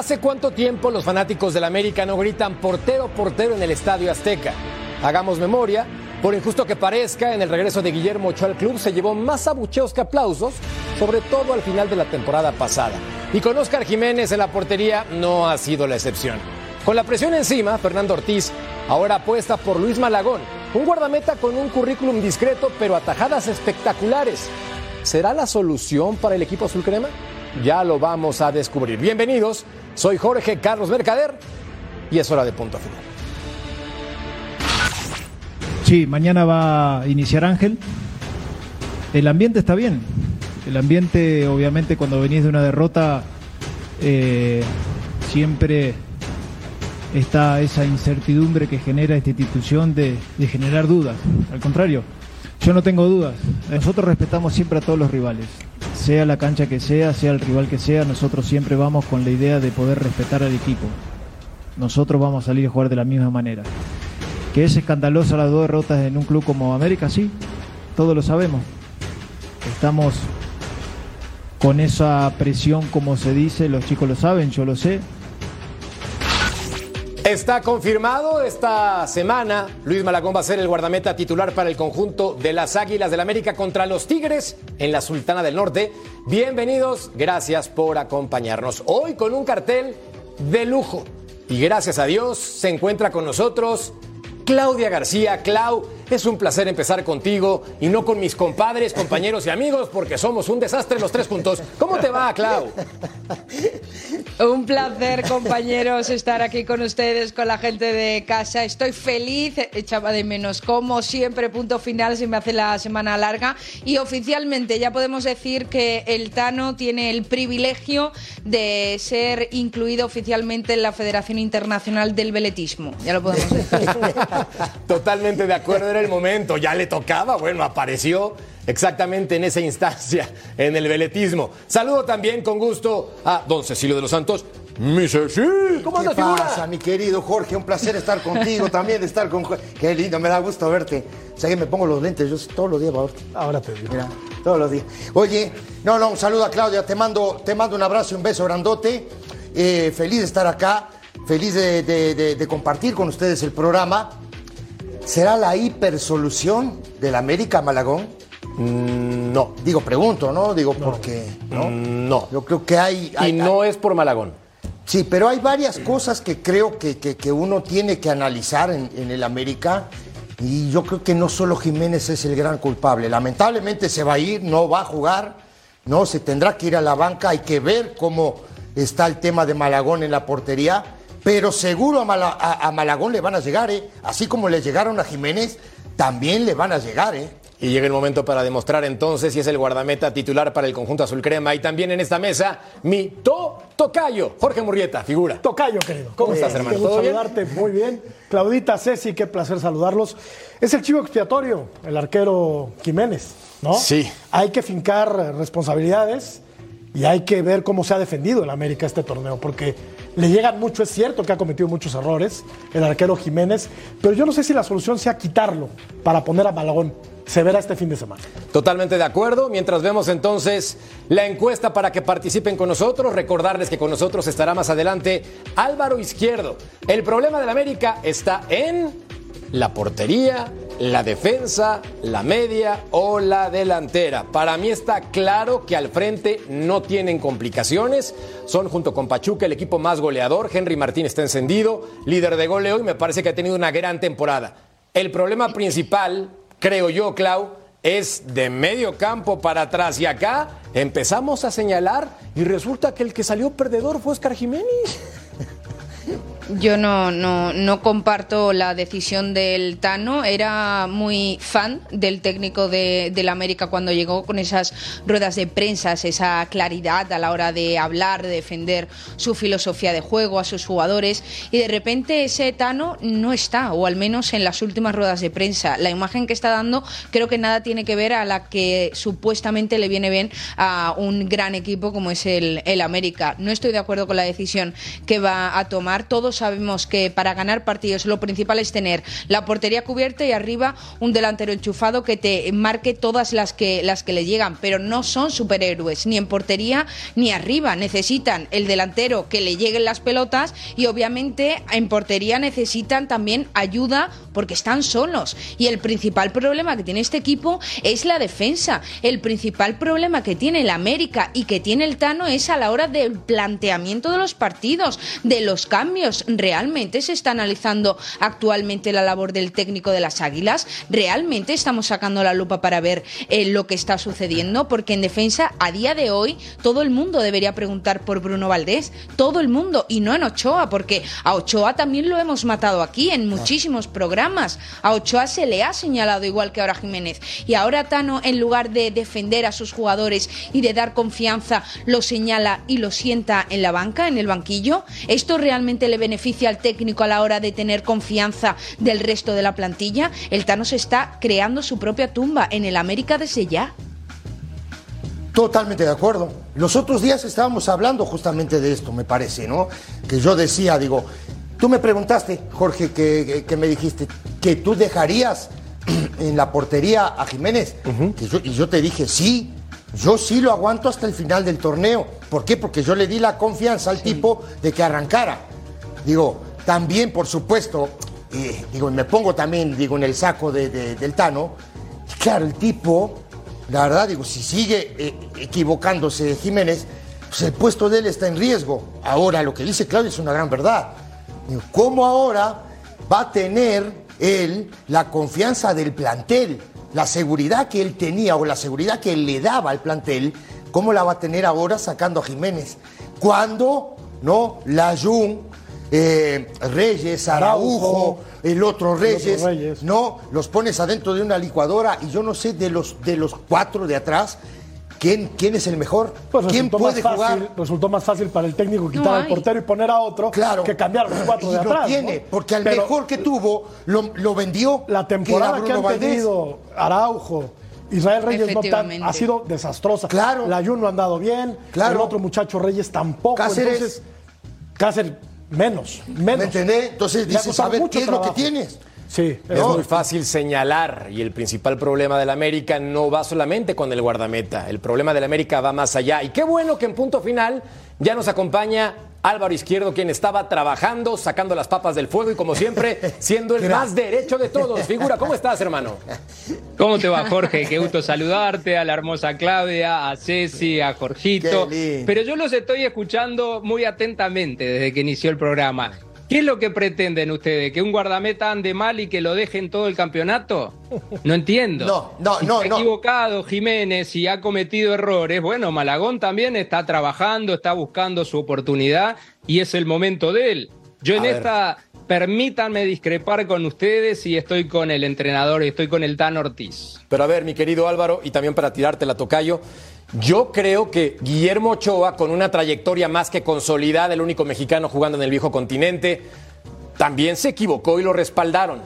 ¿Hace cuánto tiempo los fanáticos del América no gritan portero, portero en el Estadio Azteca? Hagamos memoria. Por injusto que parezca, en el regreso de Guillermo Ochoa al club se llevó más abucheos que aplausos, sobre todo al final de la temporada pasada. Y con Oscar Jiménez en la portería no ha sido la excepción. Con la presión encima, Fernando Ortiz ahora apuesta por Luis Malagón, un guardameta con un currículum discreto pero atajadas espectaculares. ¿Será la solución para el equipo azul crema? Ya lo vamos a descubrir. Bienvenidos, soy Jorge Carlos Mercader y es hora de punto final. Sí, mañana va a iniciar Ángel. El ambiente está bien. El ambiente, obviamente, cuando venís de una derrota, eh, siempre está esa incertidumbre que genera esta institución de, de generar dudas. Al contrario, yo no tengo dudas. Nosotros respetamos siempre a todos los rivales. Sea la cancha que sea, sea el rival que sea, nosotros siempre vamos con la idea de poder respetar al equipo. Nosotros vamos a salir a jugar de la misma manera. Que es escandalosa las dos derrotas en un club como América, sí, todos lo sabemos. Estamos con esa presión, como se dice, los chicos lo saben, yo lo sé. Está confirmado esta semana. Luis Malagón va a ser el guardameta titular para el conjunto de las Águilas del América contra los Tigres en la Sultana del Norte. Bienvenidos, gracias por acompañarnos. Hoy con un cartel de lujo. Y gracias a Dios se encuentra con nosotros Claudia García. Clau, es un placer empezar contigo y no con mis compadres, compañeros y amigos, porque somos un desastre los tres juntos. ¿Cómo te va, Clau? Un placer, compañeros, estar aquí con ustedes, con la gente de casa. Estoy feliz, echaba de menos, como siempre, punto final, se me hace la semana larga. Y oficialmente ya podemos decir que el Tano tiene el privilegio de ser incluido oficialmente en la Federación Internacional del Veletismo. Ya lo podemos decir. Totalmente de acuerdo, era el momento, ya le tocaba, bueno, apareció exactamente en esa instancia, en el veletismo. Saludo también con gusto a don Cecilio de los Santos. Mi Cecil, ¿cómo ¿Qué andas, figura? pasa, mi querido Jorge? Un placer estar contigo también, estar con Jorge. Qué lindo, me da gusto verte. O sea que me pongo los lentes, yo todos los días, ahora. Ahora te digo. Mira, todos los días. Oye, no, no, un saludo a Claudia, te mando, te mando un abrazo y un beso grandote. Eh, feliz de estar acá, feliz de, de- de- de compartir con ustedes el programa. ¿Será la hipersolución del América Malagón? Mm, No, Digo, pregunto, ¿no? Digo, porque, ¿no? no. Yo creo que hay... hay- Y no es por Malagón. Sí, pero hay varias cosas que creo que, que- que uno tiene que analizar en, en el América y yo creo que no solo Jiménez es el gran culpable. Lamentablemente se va a ir, no va a jugar, no, se tendrá que ir a la banca, hay que ver cómo está el tema de Malagón en la portería, pero seguro a, Mala- a- a Malagón le van a llegar, ¿eh? Así como le llegaron a Jiménez, también le van a llegar, ¿eh? Y llega el momento para demostrar entonces si es el guardameta titular para el conjunto azul crema. Y también en esta mesa, mi to tocayo, Jorge Murrieta, figura. Tocayo, querido. ¿Cómo estás, hermano? Qué gusto saludarte, muy bien. Claudita, Ceci, qué placer saludarlos. Es el chivo expiatorio, el arquero Jiménez, ¿no? Sí. Hay que fincar eh, responsabilidades y hay que ver cómo se ha defendido el América este torneo, porque le llegan mucho, es cierto que ha cometido muchos errores el arquero Jiménez, pero yo no sé si la solución sea quitarlo para poner a Malagón. Se verá este fin de semana. Totalmente de acuerdo. Mientras vemos entonces la encuesta para que participen con nosotros, recordarles que con nosotros estará más adelante Álvaro Izquierdo. El problema del América está en la portería, la defensa, la media o la delantera. Para mí está claro que al frente no tienen complicaciones. Son junto con Pachuca el equipo más goleador. Henry Martín está encendido, líder de goleo y me parece que ha tenido una gran temporada. El problema principal creo yo, Clau, es de medio campo para atrás. Y acá empezamos a señalar y resulta que el que salió perdedor fue Oscar Jiménez. Yo no, no, no comparto la decisión del Tano. Era muy fan del técnico de, del América cuando llegó con esas ruedas de prensa, esa claridad a la hora de hablar, de defender su filosofía de juego a sus jugadores. Y de repente ese Tano no está, o al menos en las últimas ruedas de prensa. La imagen que está dando creo que nada tiene que ver a la que supuestamente le viene bien a un gran equipo como es el, el América. No estoy de acuerdo con la decisión que va a tomar. Todos sabemos que para ganar partidos lo principal es tener la portería cubierta y arriba un delantero enchufado que te marque todas las que, las que le llegan, pero no son superhéroes, ni en portería ni arriba. Necesitan el delantero que le lleguen las pelotas y obviamente en portería necesitan también ayuda porque están solos. Y el principal problema que tiene este equipo es la defensa. El principal problema que tiene el América y que tiene el Tano es a la hora del planteamiento de los partidos, de los cambios. ¿Realmente se está analizando actualmente la labor del técnico de las Águilas? ¿Realmente estamos sacando la lupa para ver eh, lo que está sucediendo? Porque en defensa, a día de hoy, todo el mundo debería preguntar por Bruno Valdés. Todo el mundo. Y no en Ochoa, porque a Ochoa también lo hemos matado aquí en muchísimos programas. A Ochoa se le ha señalado igual que ahora Jiménez. Y ahora Tano, en lugar de defender a sus jugadores y de dar confianza, lo señala y lo sienta en la banca, en el banquillo. ¿Esto realmente le beneficia al técnico a la hora de tener confianza del resto de la plantilla? El Tano se está creando su propia tumba en el América desde ya. Totalmente de acuerdo. Los otros días estábamos hablando justamente de esto, me parece, ¿no? Que yo decía, digo, tú me preguntaste, Jorge, que, que me dijiste, que tú dejarías en la portería a Jiménez. Que yo- y yo te dije, sí, yo sí lo aguanto hasta el final del torneo. ¿Por qué? Porque yo le di la confianza al tipo de que arrancara. Digo, también, por supuesto, eh, digo, me pongo también, digo, en el saco de- de- del Tano. Claro, el tipo, la verdad, digo, si sigue eh, equivocándose Jiménez, pues el puesto de él está en riesgo. Ahora, lo que dice Claudio es una gran verdad. Digo, ¿Cómo ahora va a tener él la confianza del plantel? La seguridad que él tenía o la seguridad que le daba al plantel, ¿cómo la va a tener ahora sacando a Jiménez? Cuando, ¿no? La Jun, eh, Reyes, Araujo, el otro Reyes, Reyes. no, los pones adentro de una licuadora y yo no sé de los, de los cuatro de atrás, ¿quién, quién es el mejor? Pues ¿Quién resultó puede más fácil, jugar? Resultó más fácil para el técnico quitar No al portero y poner a otro Claro. que cambiar a los cuatro y de lo atrás. tiene, ¿no? porque al Pero mejor que tuvo lo, lo vendió. La temporada que, Bruno han Valdés. tenido Araujo, Israel Reyes no tan- ha sido desastrosa. Claro. La Jun no ha andado bien. Claro. El otro muchacho Reyes tampoco. Cáceres. Entonces, Cáceres menos, menos. ¿Me entendés? Entonces dices, a ver, ¿qué es lo que tienes? Sí, Es muy fácil señalar y el principal problema del América no va solamente con el guardameta, el problema del América va más allá. Y qué bueno que en punto final ya nos acompaña Álvaro Izquierdo, quien estaba trabajando, sacando las papas del fuego y como siempre, siendo el más derecho de todos. Figura, ¿cómo estás, hermano? ¿Cómo te va, Jorge? Qué gusto saludarte, a la hermosa Claudia, a Ceci, a Jorgito. Pero yo los estoy escuchando muy atentamente desde que inició el programa. ¿Qué es lo que pretenden ustedes? ¿Que un guardameta ande mal y que lo dejen todo el campeonato? No entiendo. No, no, Si no, se ha no. equivocado Jiménez y ha cometido errores. Bueno, Malagón también está trabajando, está buscando su oportunidad y es el momento de él. Yo en A ver. Permítanme discrepar con ustedes y estoy con el entrenador, estoy con el Tan Ortiz. Pero a ver, mi querido Álvaro, y también para tirarte la tocayo, yo creo que Guillermo Ochoa, con una trayectoria más que consolidada, el único mexicano jugando en el viejo continente, también se equivocó y lo respaldaron.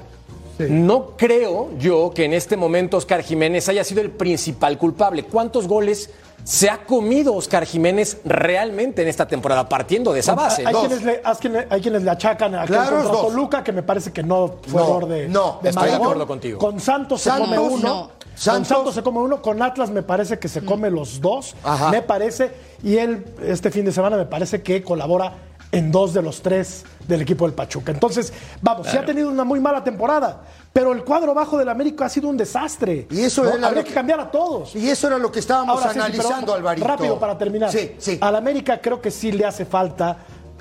No creo yo que en este momento Oscar Jiménez haya sido el principal culpable. ¿Cuántos goles se ha comido Oscar Jiménez realmente en esta temporada, partiendo de esa base? Hay quienes, le, hay quienes- hay quienes le achacan a Claro, contra dos. Toluca, que me parece que no fue No, error de, no, de estoy de acuerdo contigo. Con Santos se come uno. no. Con Santos. Santos se come uno. Con Atlas me parece que se come los dos. Ajá. Me parece. Y él, este fin de semana, me parece que colabora en dos de los tres del equipo del Pachuca. Entonces, vamos, sí ha tenido una muy mala temporada. Pero el cuadro bajo del América ha sido un desastre. Y eso ¿no? era Habría que que- cambiar a todos. Y eso era lo que estábamos Ahora sí, analizando, pero Alvarito. Rápido para terminar. Sí, sí. Al América creo que sí le hace falta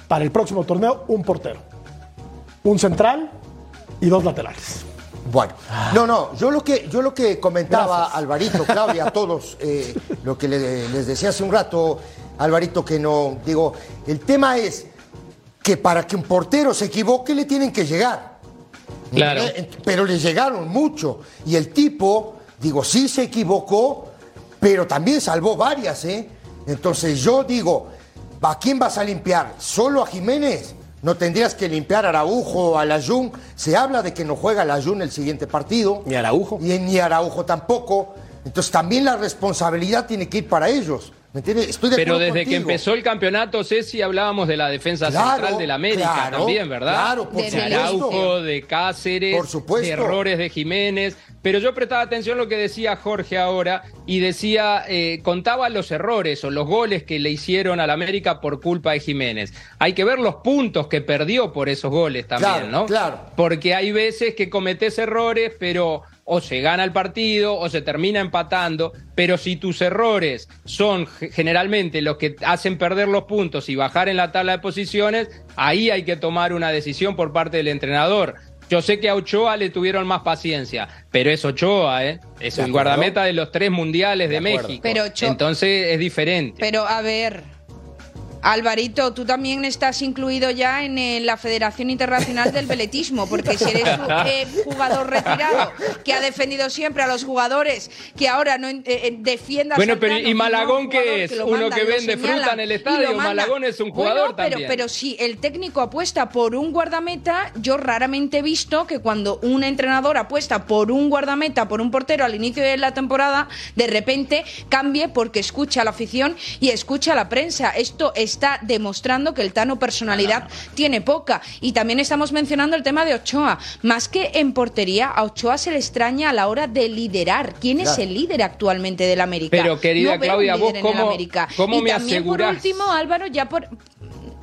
para el próximo torneo un portero, un central y dos laterales. Bueno, no, no, yo lo que, yo lo que comentaba Gracias. Alvarito, Claudia, a todos, eh, lo que le- les decía hace un rato, Alvarito, que no, digo, el tema es que para que un portero se equivoque le tienen que llegar. Claro. Eh, Pero le llegaron mucho. Y el tipo, digo, sí se equivocó, pero también salvó varias, ¿eh? Entonces yo digo, ¿a quién vas a limpiar? ¿Solo a Jiménez? ¿No tendrías que limpiar a Araujo o a Layun? Se habla de que no juega Layun el siguiente partido. Ni Araujo. Y ni Araujo tampoco. Entonces también la responsabilidad tiene que ir para ellos. ¿Me entiendes? Estoy de Pero desde que empezó el campeonato, Ceci, hablábamos de la defensa Claro, central del América claro, también, ¿verdad? claro, por de supuesto. Araujo, de Cáceres, Por supuesto. de errores de Jiménez. Pero yo prestaba atención a lo que decía Jorge ahora y decía, eh, contaba los errores o los goles que le hicieron al América por culpa de Jiménez. Hay que ver los puntos que perdió por esos goles también, Claro, ¿no? claro. Porque hay veces que cometes errores, pero o se gana el partido o se termina empatando, pero si tus errores son ge- generalmente los que hacen perder los puntos y bajar en la tabla de posiciones, ahí hay que tomar una decisión por parte del entrenador. Yo sé que a Ochoa le tuvieron más paciencia, pero es Ochoa, ¿eh? Es el guardameta de los tres mundiales de, De. México. Pero Ochoa- Entonces es diferente. Pero a ver, Alvarito, tú también estás incluido ya en eh, la Federación Internacional del Veletismo, porque si eres un eh, jugador retirado que ha defendido siempre a los jugadores, que ahora no eh, eh, defienda Bueno, pero ¿y Malagón qué es? Uno mandan, que vende fruta en el estadio. Malagón es un jugador Bueno, pero, también. Pero si el técnico apuesta por un guardameta, yo raramente he visto que cuando un entrenador apuesta por un guardameta, por un portero al inicio de la temporada, de repente cambie porque escucha a la afición y escucha a la prensa. Esto está demostrando que el Tano personalidad tiene poca. Y también estamos mencionando el tema de Ochoa. Más que en portería, a Ochoa se le extraña a la hora de liderar. ¿Quién es el líder actualmente del América? Pero, querida No Claudia, vos cómo- y me también por último, Álvaro, ya por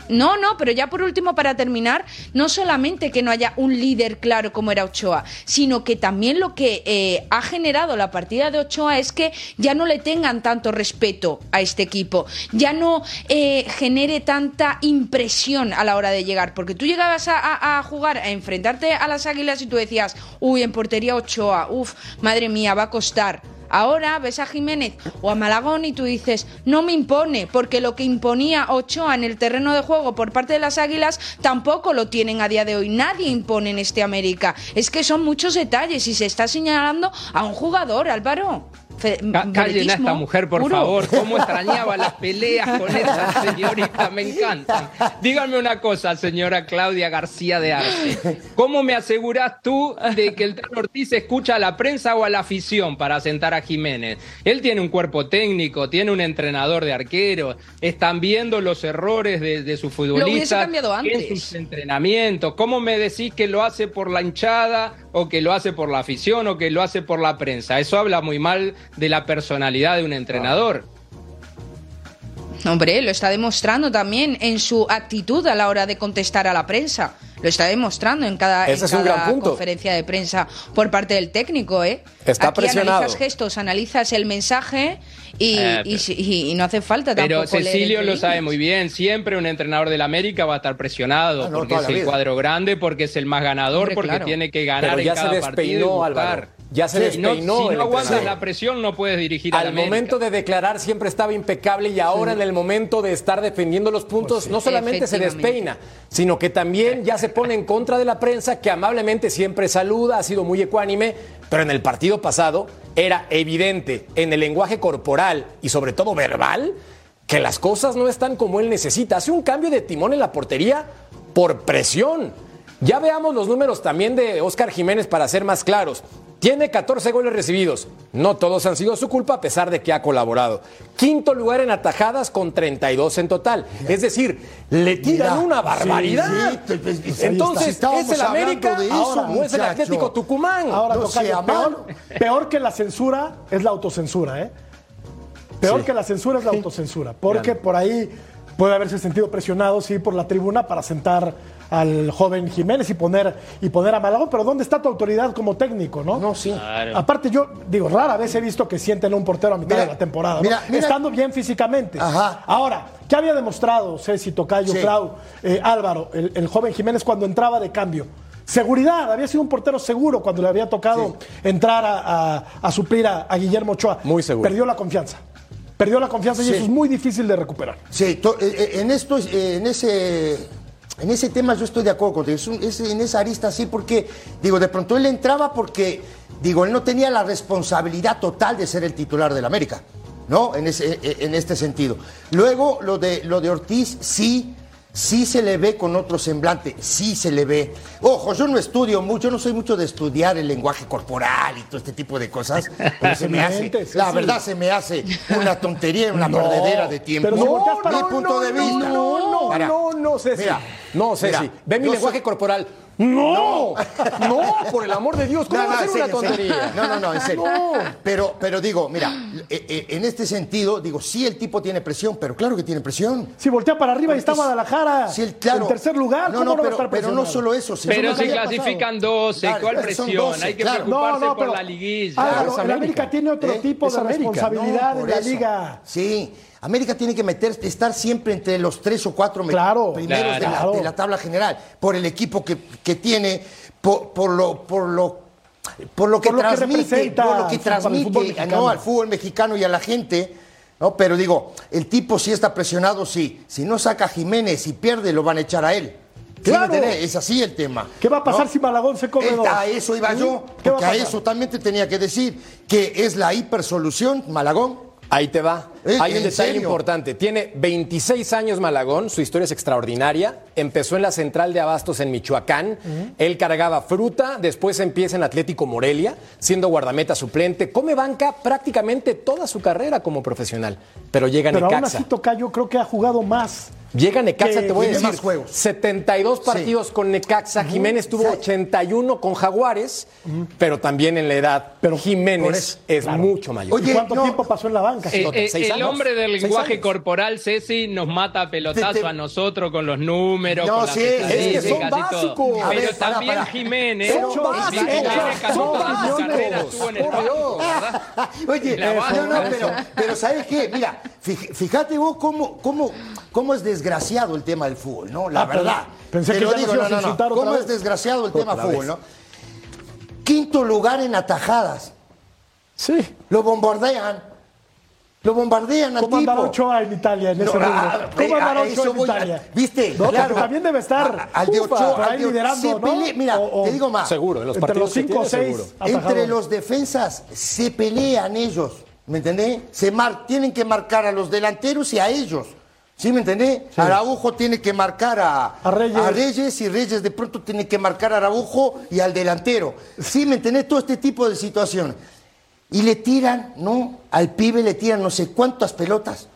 no, no, pero ya por último, para terminar, no solamente que no haya un líder claro como era Ochoa, sino que también lo que eh, ha generado la partida de Ochoa es que ya no le tengan tanto respeto a este equipo, ya no eh, genere tanta impresión a la hora de llegar, porque tú llegabas a, a- a jugar, a enfrentarte a las águilas y tú decías, uy, en portería Ochoa, uff, madre mía, va a costar. Ahora ves a Jiménez o a Malagón y tú dices, no me impone, porque lo que imponía Ochoa en el terreno de juego por parte de las Águilas tampoco lo tienen a día de hoy. Nadie impone en este América. Es que son muchos detalles y se está señalando a un jugador, Álvaro. Callen a esta mujer, por puro. favor. ¿Cómo extrañaba las peleas con esa señorita? Me encantan. Dígame una cosa, señora Claudia García de Arce. ¿Cómo me aseguras tú de que el Tano Ortiz escucha a la prensa o a la afición para sentar a Jiménez? Él tiene un cuerpo técnico, tiene un entrenador de arqueros, están viendo los errores de, de sus hubiese futbolistas cambiado en antes. sus entrenamientos. ¿Cómo me decís que lo hace por la hinchada o que lo hace por la afición o que lo hace por la prensa? Eso habla muy mal de la personalidad de un entrenador. Hombre, lo está demostrando también en su actitud a la hora de contestar a la prensa. Lo está demostrando en cada, Ese en es un cada gran punto. conferencia de prensa por parte del técnico, ¿eh? Está Aquí presionado. analizas gestos, analizas el mensaje y, Eh, y si- y- y no hace falta Pero tampoco leer Cecilio lo sabe muy bien. Siempre un entrenador del América va a estar presionado Ah, no, porque es el vida. cuadro grande, porque es el más ganador, Hombre, porque claro. tiene que ganar Pero ya en se cada partido. despeinó. Ya se Si no, despeinó si no aguantas la presión, no puedes dirigir al Al América. momento de declarar siempre estaba impecable y ahora en el momento de estar defendiendo los puntos no solamente se despeina, sino que también ya se pone en contra de la prensa que amablemente siempre saluda, ha sido muy ecuánime, pero en el partido pasado era evidente en el lenguaje corporal y sobre todo verbal que las cosas no están como él necesita. Hace un cambio de timón en la portería por presión. Ya veamos los números también de Oscar Jiménez para ser más claros. Tiene 14 goles recibidos. No todos han sido su culpa a pesar de que ha colaborado. Quinto lugar en atajadas con 32 en total. Es decir, le tiran Mira, una barbaridad. sí, sí, pues, ahí Entonces, está. ¿es el América de eso, ahora, no es el. Atlético Tucumán? Ahora, No tocayo, peor, peor que la censura es la autocensura, ¿eh? Peor Sí. que la censura es la autocensura, porque por ahí puede haberse sentido presionado, sí, por la tribuna para sentar al joven Jiménez y poner, y poner a Malagón, pero ¿dónde está tu autoridad como técnico, no? No, sí. Aparte, yo digo, rara vez he visto que sienten a un portero a mitad Mira, de la temporada, ¿no? mira, mira. estando bien físicamente. Ajá. Ahora, ¿qué había demostrado Ceci, Tocayo, Sí. Clau, eh, Álvaro, el, el joven Jiménez cuando entraba de cambio? Seguridad, había sido un portero seguro cuando le había tocado entrar a, a- a suplir a, a Guillermo Ochoa. Muy seguro. Perdió la confianza. Perdió la confianza y eso es muy difícil de recuperar. Sí, eh, eh, en esto, en ese, en ese tema yo estoy de acuerdo contigo. Es es en esa arista sí, porque digo, de pronto él entraba porque digo, él no tenía la responsabilidad total de ser el titular del América, ¿no? En ese, eh, en este sentido. Luego lo de lo de Ortiz sí. Sí se le ve con otro semblante, sí se le ve. Ojo, yo no estudio mucho, no soy mucho de estudiar el lenguaje corporal y todo este tipo de cosas, pero se me hace, sí, la sí. verdad se me hace una tontería, una No, perdedera de tiempo. pero volteas para- mi punto de vista. no, no, no, no, Ceci. mira, No, Ceci, mira, ve mi lenguaje soy- corporal. No, no, por el amor de Dios, ¿cómo No, va a no, ser una tontería? No, no, no, en serio. Pero, pero digo, mira, eh, eh, en este sentido, digo, sí el tipo tiene presión, pero claro que tiene presión. Si voltea para arriba y está Guadalajara Sí, el- claro. en tercer lugar, No, ¿cómo no, no, va a pero, estar pero no solo eso. sino Pero si había clasifican 12, Claro, ¿cuál presión? 12, Hay que claro. preocuparse No, no, por pero- la liguilla. Es el América. América tiene otro ¿Eh? tipo Es de América. responsabilidad No, en la liga. Sí, América tiene que meter, estar siempre entre los tres o cuatro Claro, primeros de, claro. la, de la tabla general, por el equipo que, que tiene, por, por lo, por lo, por lo que Por lo que transmite, por lo que transmite. ¿no? al fútbol mexicano y a la gente. ¿no? Pero digo, el tipo sí está presionado, sí. Si no saca a Jiménez y pierde, lo van a echar a él. ¿Sí me Claro. Es así el tema. ¿Qué va a pasar ¿no? si Malagón se come Esta- dos? A eso iba yo, ¿Qué va a porque a pasar? eso también te tenía que decir, que es la hipersolución, Malagón. Ahí te va. Eh, Hay un ¿en detalle serio? importante. Tiene 26 años Malagón, su historia es extraordinaria. Empezó en la central de abastos en Michoacán. Él cargaba fruta, después empieza en Atlético Morelia, siendo guardameta suplente. Come banca prácticamente toda su carrera como profesional. Pero llega Pero aún Necaxa. así Tocayo creo que ha jugado más. Llega Necaxa, que te voy a decir, más juegos. 72 partidos con Necaxa. Jiménez tuvo Sí. 81 con Jaguares, pero también en la edad. Pero Jiménez eso, es claro. mucho mayor. Oye, ¿Y cuánto no. tiempo pasó en la banca? Eh, eh, seis el hombre del lenguaje años. corporal, Ceci, nos mata a pelotazo Te- te- a nosotros con los números, No, con las sí, es que son básicos. Pero ver, para, también para. Jiménez, Son básicos, son básicos. Oye, La no, no, pero, pero ¿sabes qué? Mira, fíjate vos cómo, cómo, cómo es desgraciado el tema del fútbol, ¿no? La Ah, verdad. pensé Te que lo digo, no, no, no. ¿Cómo es desgraciado el tema fútbol, no? Quinto lugar en atajadas. Sí. Lo bombardean. Lo bombardean al ¿Cómo andará tipo. Ochoa en Italia en ese No, ah, ¿Cómo eh, andará a eso Ochoa en a- Italia? ¿Viste? No, Claro. también debe estar. A- al de Ochoa, por al de- liderando, se ¿no? pelea- Mira, O- o- te digo más. Seguro, en los Entre partidos los 5 o tiene, 6 seguro. Entre los defensas se pelean ellos, ¿me entendés? Se mar- tienen que marcar a los delanteros y a ellos. ¿Sí me entendés? Araujo tiene que marcar a, A Reyes. y Reyes de pronto tiene que marcar a Araujo y al delantero. ¿Sí me entendés? Todo este tipo de situaciones. Y le tiran, ¿no? Al pibe le tiran no sé cuántas pelotas.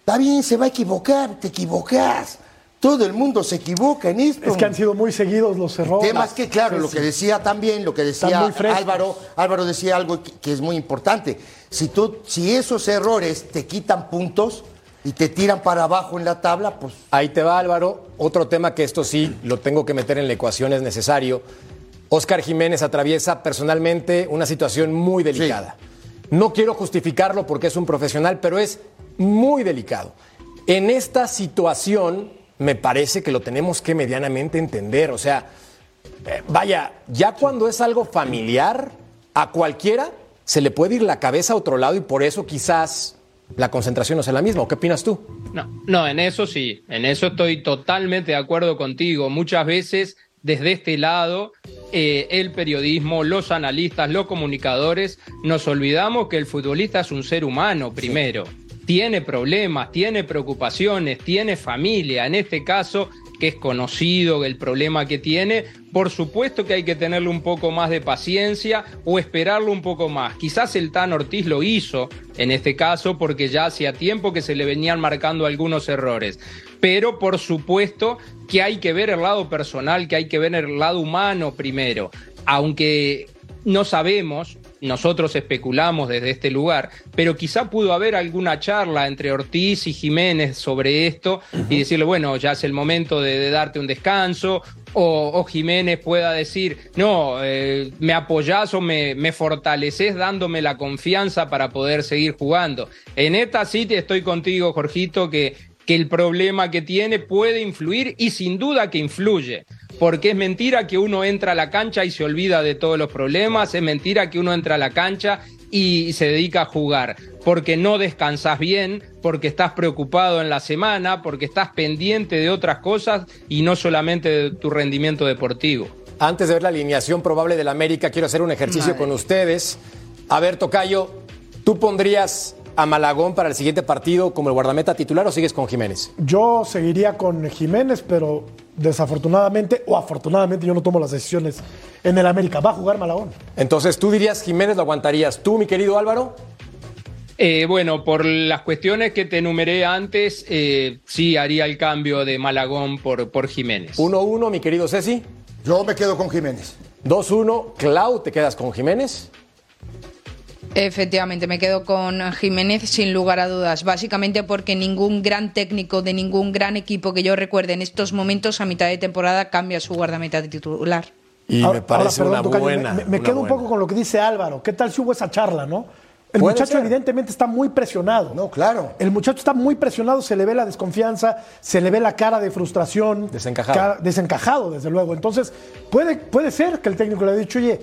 Está bien, se va a equivocar, te equivocas. Todo el mundo se equivoca en esto. Es que han sido muy seguidos los errores. El tema es que, claro, Sí, lo que decía también, lo que decía. Álvaro, Álvaro decía algo que, que es muy importante. Si, tú, si esos errores te quitan puntos y te tiran para abajo en la tabla, pues Ahí te va Álvaro. Otro tema que esto sí lo tengo que meter en la ecuación, es necesario. Oscar Jiménez atraviesa personalmente una situación muy delicada. No quiero justificarlo porque es un profesional, pero es muy delicado. En esta situación me parece que lo tenemos que medianamente entender. O sea, eh, vaya, ya cuando es algo familiar, a cualquiera se le puede ir la cabeza a otro lado y por eso quizás la concentración no sea la misma. ¿O qué opinas tú? No, no, en eso sí, en eso estoy totalmente de acuerdo contigo. Muchas veces desde este lado, eh, el periodismo, los analistas, los comunicadores, nos olvidamos que el futbolista es un ser humano primero. Tiene problemas, tiene preocupaciones, tiene familia. En este caso, que es conocido el problema que tiene, por supuesto que hay que tenerle un poco más de paciencia o esperarlo un poco más. Quizás el Tan Ortiz lo hizo en este caso porque ya hacía tiempo que se le venían marcando algunos errores. Pero por supuesto que hay que ver el lado personal, que hay que ver el lado humano primero. Aunque no sabemos, nosotros especulamos desde este lugar, pero quizá pudo haber alguna charla entre Ortiz y Jiménez sobre esto y decirle, bueno, ya es el momento de, de darte un descanso, o, o Jiménez pueda decir, no, eh, me apoyás o me, me fortaleces dándome la confianza para poder seguir jugando. En esta sí te estoy contigo, Jorgito, que, que el problema que tiene puede influir y sin duda que influye. Porque es mentira que uno entra a la cancha y se olvida de todos los problemas, es mentira que uno entra a la cancha y se dedica a jugar, porque no descansas bien, porque estás preocupado en la semana, porque estás pendiente de otras cosas y no solamente de tu rendimiento deportivo. Antes de ver la alineación probable del América, quiero hacer un ejercicio Madre. con ustedes. A ver, Tocayo, ¿tú pondrías a Malagón para el siguiente partido como el guardameta titular o sigues con Jiménez? Yo seguiría con Jiménez, pero desafortunadamente o afortunadamente yo no tomo las decisiones en el América. Va a jugar Malagón. Entonces, ¿tú dirías Jiménez lo aguantarías? ¿Tú, mi querido Álvaro? Eh, bueno, por las cuestiones que te enumeré antes, eh, sí haría el cambio de Malagón por, por Jiménez. 1-1, mi querido Ceci. Yo me quedo con Jiménez. 2-1, Clau, ¿te quedas con Jiménez? Efectivamente, me quedo con Jiménez sin lugar a dudas, básicamente porque ningún gran técnico de ningún gran equipo que yo recuerde en estos momentos a mitad de temporada cambia su guardameta de titular. Y Ahora- me parece ahora, una Tocayo, buena. Me, me una quedo un poco con lo que dice Álvaro. ¿Qué tal si hubo esa charla, no? El muchacho ser. evidentemente está muy presionado. No, claro. El muchacho está muy presionado, se le ve la desconfianza, se le ve la cara de frustración. Desencajado. cara- desencajado, desde luego. Entonces, puede, puede ser que el técnico le haya dicho, oye,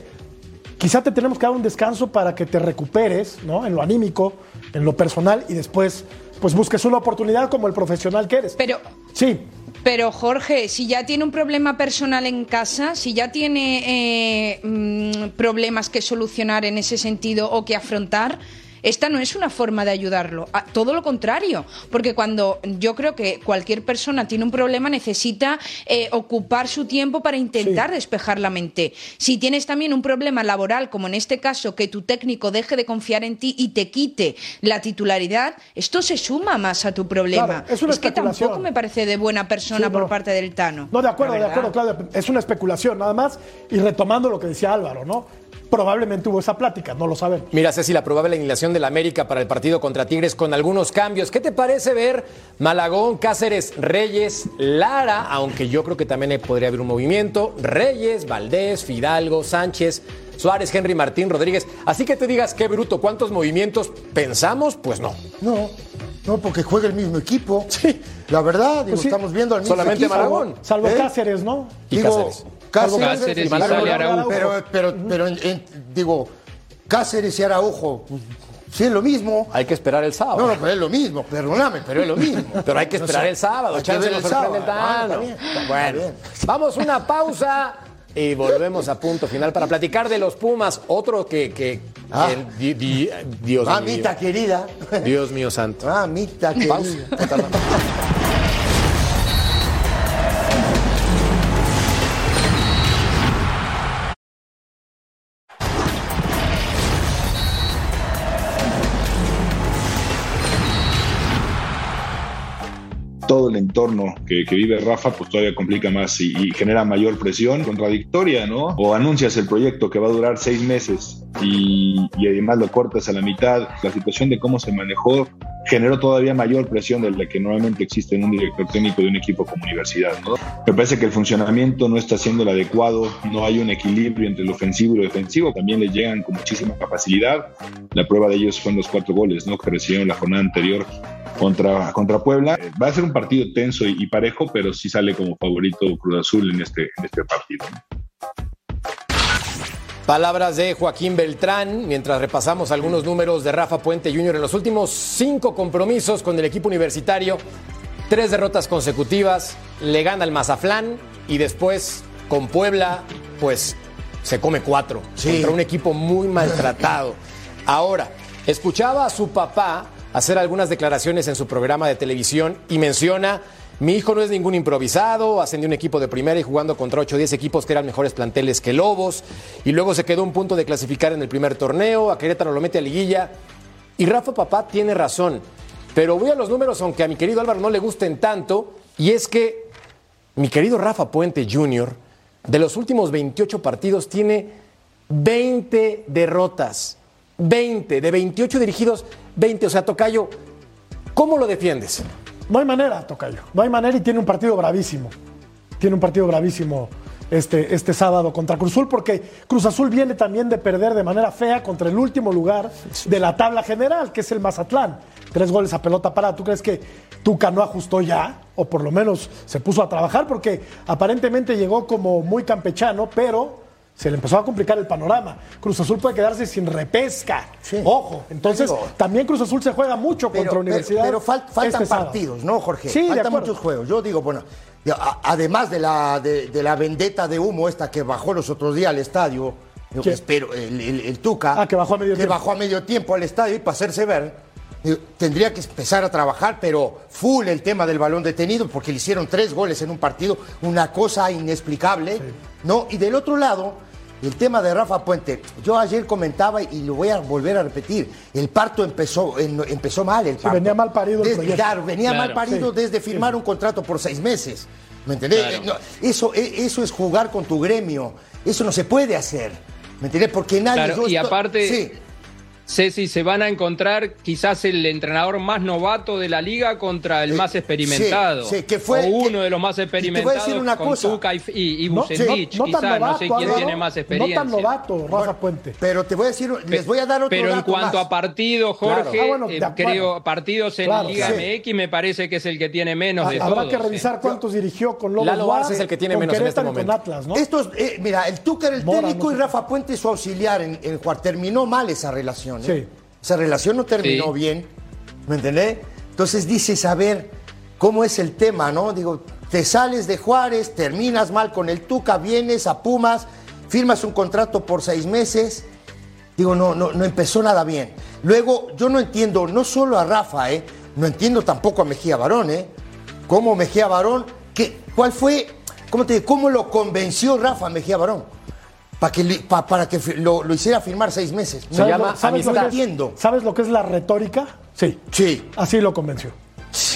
quizá te tenemos que dar un descanso para que te recuperes, ¿no? En lo anímico, en lo personal, y después, pues busques una oportunidad como el profesional que eres. Pero Sí, Pero Jorge, si ya tiene un problema personal en casa, si ya tiene eh, mm, problemas que solucionar en ese sentido o que afrontar, esta no es una forma de ayudarlo, a- todo lo contrario, porque cuando yo creo que cualquier persona tiene un problema necesita eh, ocupar su tiempo para intentar despejar la mente. Si tienes también un problema laboral, como en este caso, que tu técnico deje de confiar en ti y te quite la titularidad, esto se suma más a tu problema. Claro, es una que tampoco me parece de buena persona Sí, por parte del Tano. No, de acuerdo, de acuerdo, Claudia. Es una especulación, nada más. Y retomando lo que decía Álvaro, ¿no? Probablemente hubo esa plática, no lo sabemos. Mira, Ceci, la probable alineación del América para el partido contra Tigres con algunos cambios. ¿Qué te parece ver Malagón, Cáceres, Reyes, Lara? Aunque yo creo que también podría haber un movimiento. Reyes, Valdés, Fidalgo, Sánchez, Suárez, Henry Martín, Rodríguez. Así que te digas, qué bruto, ¿cuántos movimientos pensamos? Pues no. No, no, porque juega el mismo equipo. Sí. La verdad, digo, Pues sí. estamos viendo al mismo Solamente equipo. Malagón. Salvo ¿Eh? Cáceres, ¿no? Y Digo, Cáceres. Cáceres, Cáceres y sale Araujo. Pero, pero, pero en- en- digo, Cáceres y Araujo, sí es lo mismo. Hay que esperar el sábado. No, no, pero es lo mismo, perdóname, pero es lo mismo. Pero hay que esperar el sábado. Hay que ver nos el sorprende sábado. el Ah, Tano. está bien, está Bueno, bien. vamos a una pausa y volvemos a punto final para platicar de los Pumas. Otro que, que Ah. el di- di- Dios mío. Mamita querida. Dios mío santo. Mamita Pausa. Todo el entorno que, que vive Rafa, pues todavía complica más y, y genera mayor presión contradictoria, ¿no? O anuncias el proyecto que va a durar seis meses y, y además lo cortas a la mitad. La situación de cómo se manejó generó todavía mayor presión de la que normalmente existe en un director técnico de un equipo como universidad, ¿no? Me parece que el funcionamiento no está siendo el adecuado, no hay un equilibrio entre lo ofensivo y lo defensivo, también les llegan con muchísima facilidad. La prueba de ellos fueron los cuatro goles, ¿no? Que recibieron la jornada anterior contra, contra Puebla. Va a ser un partido tenso y, y parejo, pero sí sale como favorito Cruz Azul en este, en este partido. Palabras de Joaquín Beltrán, mientras repasamos algunos números de Rafa Puente Jr. en los últimos cinco compromisos con el equipo universitario. Tres derrotas consecutivas, le gana al Mazaflán y después con Puebla, pues se come cuatro Sí. contra un equipo muy maltratado. Ahora, escuchaba a su papá hacer algunas declaraciones en su programa de televisión y menciona, mi hijo no es ningún improvisado, ascendió un equipo de primera y jugando contra 8 o 10 equipos que eran mejores planteles que Lobos, y luego se quedó un punto de clasificar en el primer torneo, a Querétaro lo mete a liguilla, y Rafa Papá tiene razón, pero voy a los números aunque a mi querido Álvaro no le gusten tanto, y es que mi querido Rafa Puente Jr., de los últimos 28 partidos, tiene 20 derrotas. 20, de 28 dirigidos, 20. O sea, Tocayo, ¿cómo lo defiendes? No hay manera, Tocayo. No hay manera y tiene un partido bravísimo. Tiene un partido bravísimo este, este sábado contra Cruz Azul, porque Cruz Azul viene también de perder de manera fea contra el último lugar de la tabla general, que es el Mazatlán. Tres goles a pelota parada. ¿Tú crees que Tuca no ajustó ya? O por lo menos se puso a trabajar, porque aparentemente llegó como muy campechano, pero se le empezó a complicar el panorama. Cruz Azul puede quedarse sin repesca. Sí. Ojo. Entonces, también Cruz Azul se juega mucho Pero, contra Universidad. pero- pero fal- faltan este partidos, ¿no, Jorge? Sí, faltan muchos juegos. Yo digo, bueno, además de la, de, de la vendetta de humo esta que bajó los otros días al estadio, yo espero, el, el- el Tuca, Ah, que bajó a medio tiempo. bajó a medio tiempo al estadio y para hacerse ver, Eh, Tendría que empezar a trabajar, pero full el tema del balón detenido, porque le hicieron tres goles en un partido, una cosa inexplicable, ¿no? Y del otro lado, el tema de Rafa Puente. Yo ayer comentaba y lo voy a volver a repetir. El parto empezó, en- empezó mal. El parto. venía mal parido el Desde- proyecto. Claro, venía Claro. mal parido Sí, desde firmar un contrato por seis meses. ¿Me entendés? Claro. Eh, no, eso, eh, eso es jugar con tu gremio. Eso no se puede hacer. ¿Me entendés? Porque nadie. Claro, yo y aparte- Sí. Ceci, se van a encontrar quizás el entrenador más novato de la liga contra el Eh, más experimentado. sí, sí, que fue- o uno que- de los más y te voy a experimentados decir una con cosa. Tuca y, y, y No, quizás, no novato, sé quién Álvaro, tiene más experiencia. No tan novato, Rafa Puente. Pero te voy a decir, les voy a dar otro Pero en dato cuanto más. a partidos, Jorge, Claro. Ah, bueno, eh, creo partidos en Claro, Liga sí. MX me parece que es el que tiene menos de Habrá todos. que ¿eh? revisar cuántos dirigió con Lobos Lalo es el que tiene menos en este momento. Atlas, ¿no? Estos, eh, mira, el Tuca era el Mora, técnico no y. Rafa Puente su auxiliar en, en Juárez. Terminó mal esa relación. ¿Eh? Sí. Esa relación no terminó Sí. bien. ¿Me entendés? Entonces dices, a ver, ¿cómo es el tema, no? Digo, te sales de Juárez, terminas mal con el Tuca, vienes a Pumas, firmas un contrato por seis meses. Digo, no, no, no empezó nada bien. Luego, yo no entiendo, no solo a Rafa, ¿eh? No entiendo tampoco a Mejía Barón, ¿eh? ¿Cómo Mejía Barón? ¿Qué, ¿Cuál fue, cómo te digo, cómo lo convenció Rafa Mejía Barón? Para que, pa- para que lo, lo hiciera firmar seis meses. Se llama lo- ¿sabes lo, que Entiendo. ¿Sabes lo que es la retórica? Sí. Sí. Así lo convenció.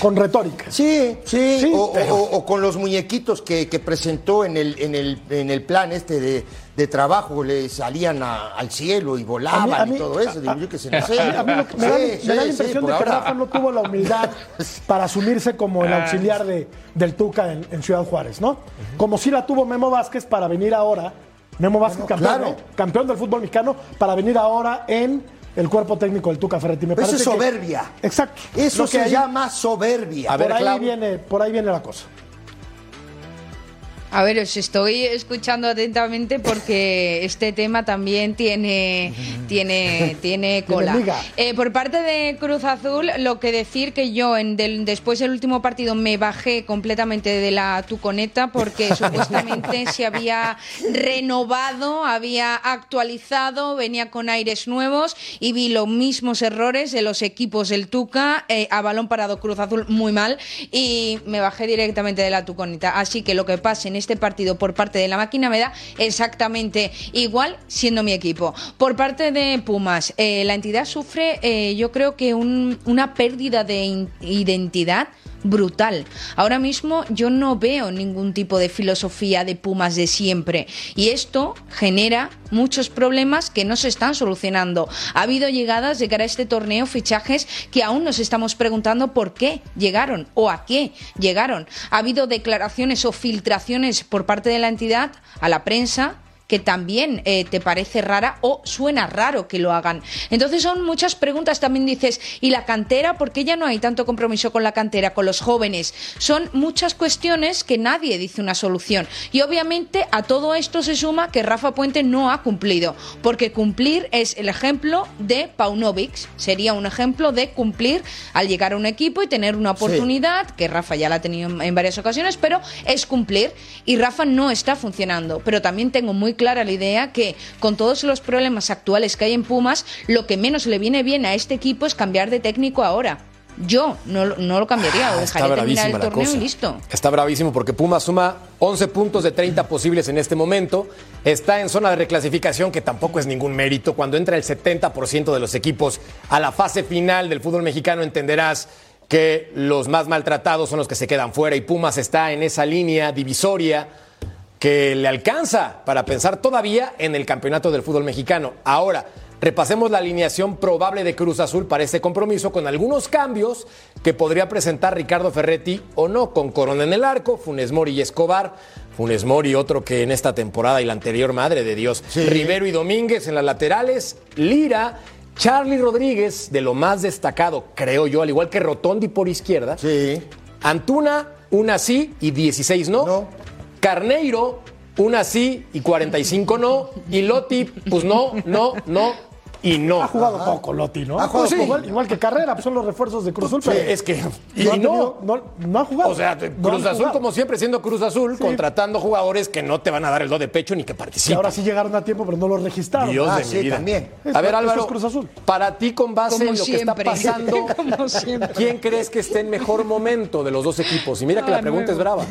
Con retórica. Sí, sí, Sí, o, o- pero- o- o con los muñequitos que, que presentó en el, en, el, en el plan este de, de trabajo, le salían a- al cielo y volaban A mí- a mí- y todo eso. Digo, yo que sé, no sé. A mí lo que me, da, Sí, me sí, da la impresión de que ahora. Rafa no tuvo la humildad para asumirse como el auxiliar de, del Tuca en, en Ciudad Juárez, ¿no? Como si la tuvo Memo Vázquez para venir ahora, Memo Vázquez campeón, claro. ¿eh? campeón del fútbol mexicano, para venir ahora en el cuerpo técnico del Tuca Ferretti. Me Eso parece es que- soberbia. exacto. Eso se ahí- llama soberbia. A ver, por ahí Clau. viene, por ahí viene la cosa. A ver, os estoy escuchando atentamente porque este tema también tiene, tiene, tiene cola. Eh, por parte de Cruz Azul, lo que decir que yo en del- después del último partido me bajé completamente de la tuconeta porque supuestamente se había renovado, había actualizado, venía con aires nuevos y vi los mismos errores de los equipos del Tuca eh, a balón parado Cruz Azul muy mal y me bajé directamente de la tuconeta. Así que lo que pase en este partido por parte de la máquina me da exactamente igual siendo mi equipo. Por parte de Pumas, eh, la entidad sufre eh, yo creo que un- una pérdida de identidad brutal. Ahora mismo yo no veo ningún tipo de filosofía de Pumas de siempre y esto genera muchos problemas que no se están solucionando. Ha habido llegadas de cara a este torneo, fichajes que aún nos estamos preguntando por qué llegaron o a qué llegaron. Ha habido declaraciones o filtraciones por parte de la entidad a la prensa que también eh, te parece rara o suena raro que lo hagan. Entonces son muchas preguntas, también dices, ¿y la cantera? ¿Por qué ya no hay tanto compromiso con la cantera, con los jóvenes? Son muchas cuestiones que nadie dice una solución. Y obviamente a todo esto se suma que Rafa Puente no ha cumplido, porque cumplir es el ejemplo de Paunovic, sería un ejemplo de cumplir al llegar a un equipo y tener una oportunidad, que Rafa ya la ha tenido en- varias ocasiones, pero es cumplir y Rafa no está funcionando. Pero también tengo muy clara la idea que con todos los problemas actuales que hay en Pumas, lo que menos le viene bien a este equipo es cambiar de técnico ahora. Yo no, lo- no lo cambiaría, o Ah, Está dejaría terminar el torneo y listo. Está bravísimo porque Puma suma 11 puntos de 30 posibles en este momento. Está en zona de reclasificación, que tampoco es ningún mérito. Cuando entra el 70% de los equipos a la fase final del fútbol mexicano, entenderás que los más maltratados son los que se quedan fuera y Pumas está en esa línea divisoria que le alcanza para pensar todavía en el campeonato del fútbol mexicano. Ahora, repasemos la alineación probable de Cruz Azul para este compromiso con algunos cambios que podría presentar Ricardo Ferretti o no, con Corona en el arco, Funes Mori y Escobar. Funes Mori, otro que en esta temporada y la anterior, madre de Dios, Rivero y Domínguez en las laterales, Lira, Charlie Rodríguez, de lo más destacado, creo yo, al igual que Rotondi por izquierda. Sí. Antuna, una sí y 16 no. No. Carneiro, una sí y 45 no. Y Loti, pues no, no, no. y no. Ha jugado poco Lotti, ¿no? Ha jugado Pues poco. igual, igual que Carrera, pues son los refuerzos de Cruz Azul, Sí, pero es que. Y no, no. no, no ha jugado. O sea, No Cruz Azul, jugado. como siempre, siendo Cruz Azul, contratando jugadores que no te van a dar el do de pecho ni que Y participen. ahora sí llegaron a tiempo, pero no los registraron. Dios Ah, de sí, mi vida. también. Es- A ver, Álvaro, es Cruz Azul. para ti, con base Como en lo que está pasando. ¿quién crees que esté en mejor momento de los dos equipos? Y mira que la pregunta es brava.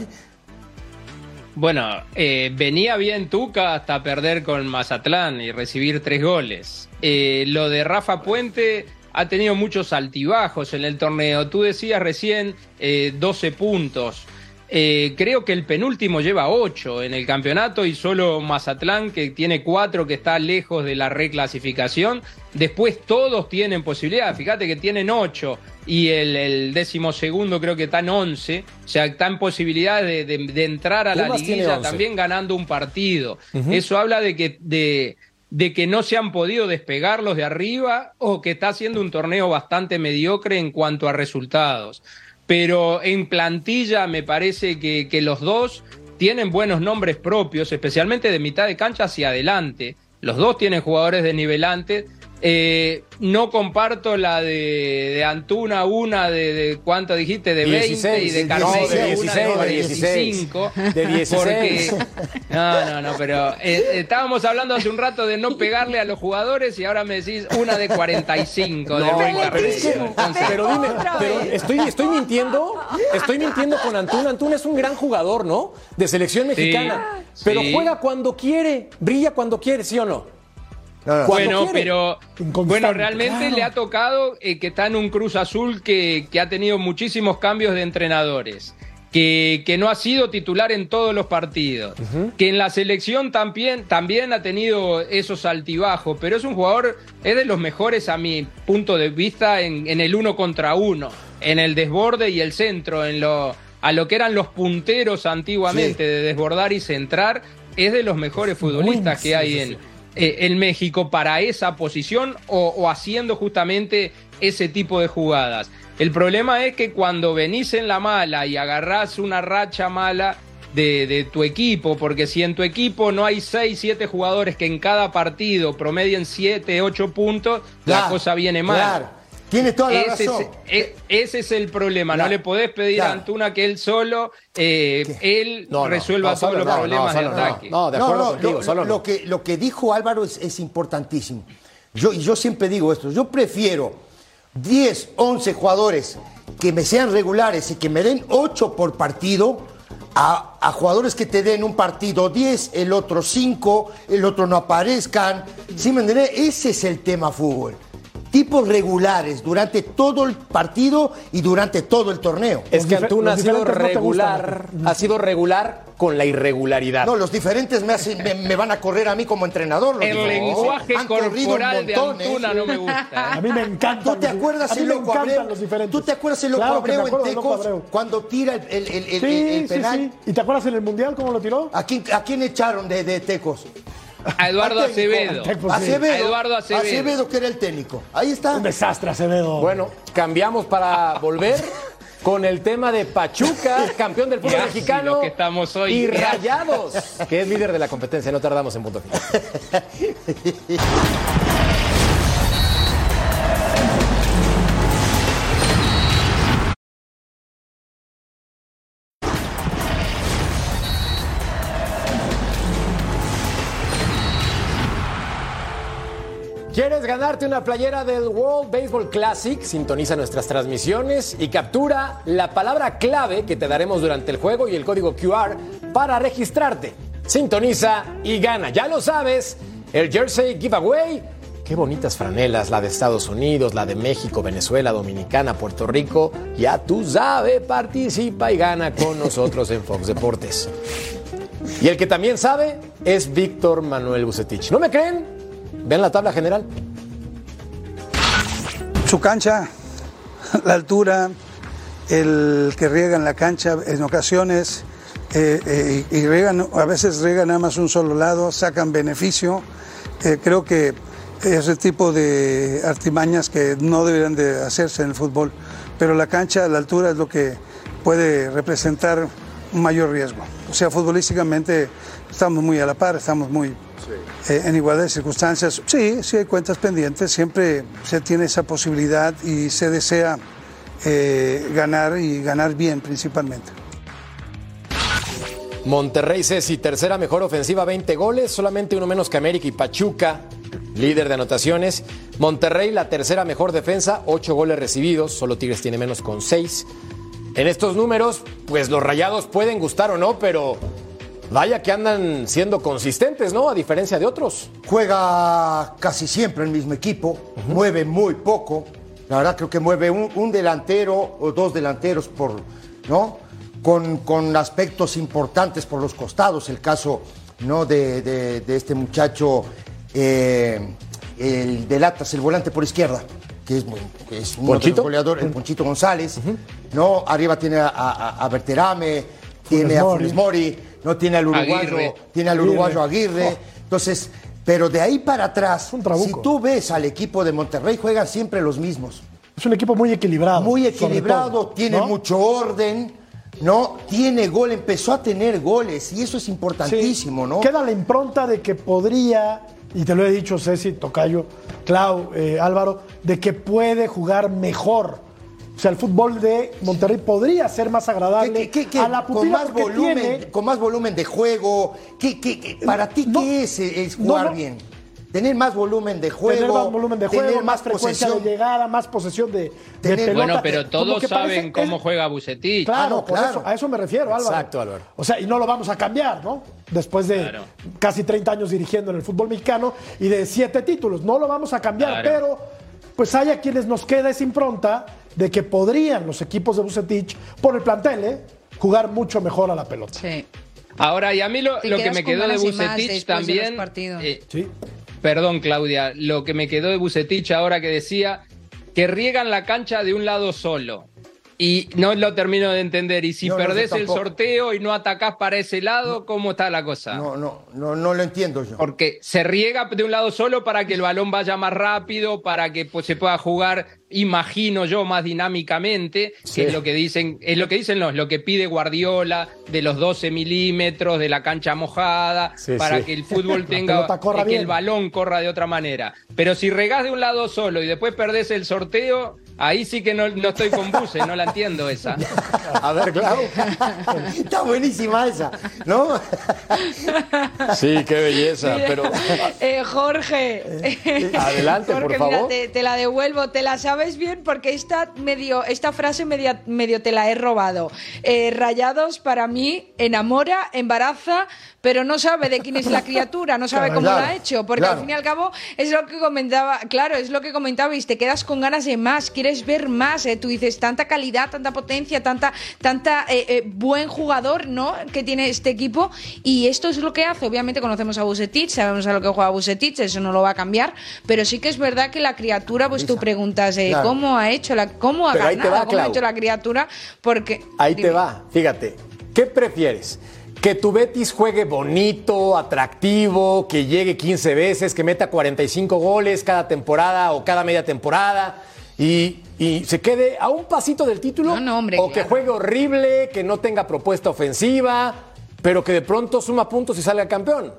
Bueno, eh, venía bien Tuca hasta perder con Mazatlán y recibir tres goles. Eh, lo de Rafa Puente ha tenido muchos altibajos en el torneo. Tú decías recién eh, 12 puntos. Eh, creo que el penúltimo lleva 8 en el campeonato y solo Mazatlán, que tiene 4, que está lejos de la reclasificación. Después todos tienen posibilidad. Fíjate que tienen 8 y el, el décimo segundo creo que está en 11. O sea, está en posibilidad de, de- de entrar a la liguilla 11. también ganando un partido. Eso habla de que, de, de que no se han podido despegar los de arriba o que está haciendo un torneo bastante mediocre en cuanto a resultados. Pero en plantilla me parece que, que los dos tienen buenos nombres propios, especialmente de mitad de cancha hacia adelante. Los dos tienen jugadores de nivelante. Eh, no comparto la de, de Antuna, una de, de ¿cuánto dijiste? De 20 y 16, de no, Carneiro, de una 16, de de 16. 25. De 16. Porque, no, no, no, pero eh, estábamos hablando hace un rato de no pegarle a los jugadores y ahora me decís una de 45 de No, Rey pero, es que- Carneiro. Entonces, pero dime, pero estoy, estoy mintiendo, estoy mintiendo con Antuna. Antuna es un gran jugador, ¿no? De selección mexicana. pero sí. juega cuando quiere, brilla cuando quiere, ¿sí o no? Bueno, quiere. pero bueno, realmente claro. le ha tocado eh, que está en un Cruz Azul que, que ha tenido muchísimos cambios de entrenadores. Que, que no ha sido titular en todos los partidos, que en la selección también, también ha tenido esos altibajos, pero es un jugador, es de los mejores a mi punto de vista en, en el uno contra uno, en el desborde y el centro, en lo, a lo que eran los punteros antiguamente de desbordar y centrar, es de los mejores futbolistas que hay en, eh, en México para esa posición o, o haciendo justamente ese tipo de jugadas. El problema es que cuando venís en la mala y agarrás una racha mala de, de tu equipo, porque si en tu equipo no hay 6, 7 jugadores que en cada partido promedien 7, 8 puntos, la cosa viene mal. Claro. Tiene toda la Ese razón. es, e- ese es el problema. Claro, No le podés pedir claro. a Antuna que él solo, eh, él No, no, resuelva no, todos los no, problemas no, de ataque. No, de acuerdo contigo, lo, solo no. lo que, lo que dijo Álvaro es, es importantísimo. Yo, y yo siempre digo esto, yo prefiero 10, 11 jugadores que me sean regulares y que me den 8 por partido a, a jugadores que te den un partido 10, el otro 5, el otro no aparezcan. ¿Sí me entiendes? Ese es el tema fútbol. Tipos regulares durante todo el partido y durante todo el torneo. Es que Antuna ha sido no regular, ha sido regular con la irregularidad. No, los diferentes me, hacen- me, me van a correr a mí como entrenador. los El diferentes. lenguaje Han corporal de ¿eh? Antuna no me gusta. A mí me encantan. ¿Tú te acuerdas el loco Abreu? los diferentes. ¿Tú te acuerdas el loco Claro Abreu en Tecos Abreu. cuando tira el, el- el- el- Sí, el sí, penal? sí. ¿Y te acuerdas en el Mundial cómo lo tiró? ¿A, quién, ¿A quién echaron de, de Tecos? A Eduardo. Acevedo. Pues sí. Acevedo. A Eduardo Acevedo. que era el técnico. Ahí está. Un desastre, Acevedo. Bueno, cambiamos para volver con el tema de Pachuca, campeón del fútbol mexicano. que estamos hoy. Y. Rayados, que es líder de la competencia. No tardamos en punto final. ¿Quieres ganarte una playera del World Baseball Classic? Sintoniza nuestras transmisiones y captura la palabra clave que te daremos durante el juego y el código QR para registrarte. Sintoniza y gana. Ya lo sabes, el Jersey Giveaway. Qué bonitas franelas, la de Estados Unidos, la de México, Venezuela, Dominicana, Puerto Rico. Ya tú sabes, participa y gana con nosotros en Fox Deportes. Y el que también sabe es Víctor Manuel Bucetich. ¿No me creen? Vean la tabla general. Su cancha, la altura, el que riega en la cancha en ocasiones, eh, eh, y a veces riegan nada más un solo lado, sacan beneficio. Eh, creo que ese tipo de artimañas que no deberían de hacerse en el fútbol, pero la cancha, la altura es lo que puede representar un mayor riesgo. O sea, futbolísticamente estamos muy a la par, estamos muy eh, en igualdad de circunstancias. Sí, sí hay cuentas pendientes, siempre se tiene esa posibilidad y se desea eh, ganar y ganar bien principalmente. Monterrey Ceci, tercera mejor ofensiva, 20 goles, solamente uno menos que América y Pachuca, líder de anotaciones. Monterrey, la tercera mejor defensa, 8 goles recibidos, solo Tigres tiene menos con 6. En estos números, pues los rayados pueden gustar o no, pero vaya que andan siendo consistentes, ¿no? A diferencia de otros. Juega casi siempre el mismo equipo, mueve muy poco. La verdad creo que mueve un, un delantero o dos delanteros por, ¿no? Con, con aspectos importantes por los costados. El caso, ¿no? De, de- de este muchacho, eh, el del Atlas, el volante por izquierda, que es, que es ¿Ponchito? goleadores, el Ponchito González, ¿no? Arriba tiene a, a, a Berterame, tiene a. Funes Mori, no tiene al uruguayo, Aguirre. tiene al uruguayo Aguirre. Aguirre. Entonces, pero de ahí para atrás, un si tú ves al equipo de Monterrey, juegan siempre los mismos. Es un equipo muy equilibrado. Muy equilibrado, todo, tiene ¿no? mucho orden, ¿no? Tiene gol, empezó a tener goles y eso es Sí. importantísimo, ¿no? Queda la impronta de que podría, y te lo he dicho Ceci, Tocayo, Clau, eh, Álvaro, de que puede jugar mejor. O sea, el fútbol de Monterrey podría ser más agradable ¿Qué- qué- qué- a la con más volumen, tiene- con más volumen de juego. ¿Qué, qué- qué- para ti No, qué es, es no, jugar no. bien? Tener más volumen de juego, tener más volumen de juego, tener más frecuencia posesión. de llegada, más posesión de, de Tener- pelota. Bueno, pero todos saben cómo es- juega Bucetich. Claro, Ah, no, por claro. eso, a eso me refiero, Álvaro. Exacto, Álvaro. O sea, y no lo vamos a cambiar, ¿no? Después de Claro. casi 30 años dirigiendo en el fútbol mexicano y de siete títulos. No lo vamos a cambiar, Claro. pero pues hay a quienes nos queda esa impronta de que podrían los equipos de Bucetich, por el plantel, ¿eh? jugar mucho mejor a la pelota. Sí. Ahora, y a mí lo, que me quedó de más Bucetich de también. eh, Sí. Perdón, Claudia, lo que me quedó de Bucetich ahora que decía que riegan la cancha de un lado solo. Y no lo termino de entender. Y si No, perdés el sorteo y no atacás para ese lado, ¿cómo está la cosa? No, no, no, no lo entiendo yo. Porque se riega de un lado solo para que el balón vaya más rápido, para que pues, se pueda jugar, imagino yo, más dinámicamente, que es lo que dicen, es lo que dicen los, lo que pide Guardiola de los 12 milímetros, de la cancha mojada, Sí, para sí. que el fútbol tenga que bien. el balón corra de otra manera. Pero si regás de un lado solo y después perdés el sorteo, ahí sí que no, no estoy con buses, no la entiendo esa. A ver, Clau. Está buenísima esa, ¿no? Sí, qué belleza, pero Eh, Jorge. Adelante, por Jorge, favor. Mira, te, te la devuelvo, te la sabes bien porque esta, medio, esta frase media- medio te la he robado. Eh, rayados para mí enamora, embaraza, pero no sabe de quién es la criatura, no sabe Claro, cómo claro, lo ha hecho, porque claro. al fin y al cabo es lo que comentaba, claro, es lo que comentabais, te quedas con ganas de más, quieres ver más, eh, tú dices tanta calidad, tanta potencia, tanta, tanta eh, eh, buen jugador, ¿no? Que tiene este equipo y esto es lo que hace. Obviamente conocemos a Busetich, sabemos a lo que juega Busetich, eso no lo va a cambiar, pero sí que es verdad que la criatura, pues tú preguntas Claro. cómo ha hecho, la, cómo ha Pero ganado, va, cómo ha hecho la criatura, porque ahí te va. Fíjate, ¿qué prefieres? Que tu Betis juegue bonito, atractivo, que llegue 15 veces, que meta 45 goles cada temporada o cada media temporada y, y se quede a un pasito del título. No, no, hombre, o que juegue horrible, que no tenga propuesta ofensiva, pero que de pronto suma puntos y salga campeón.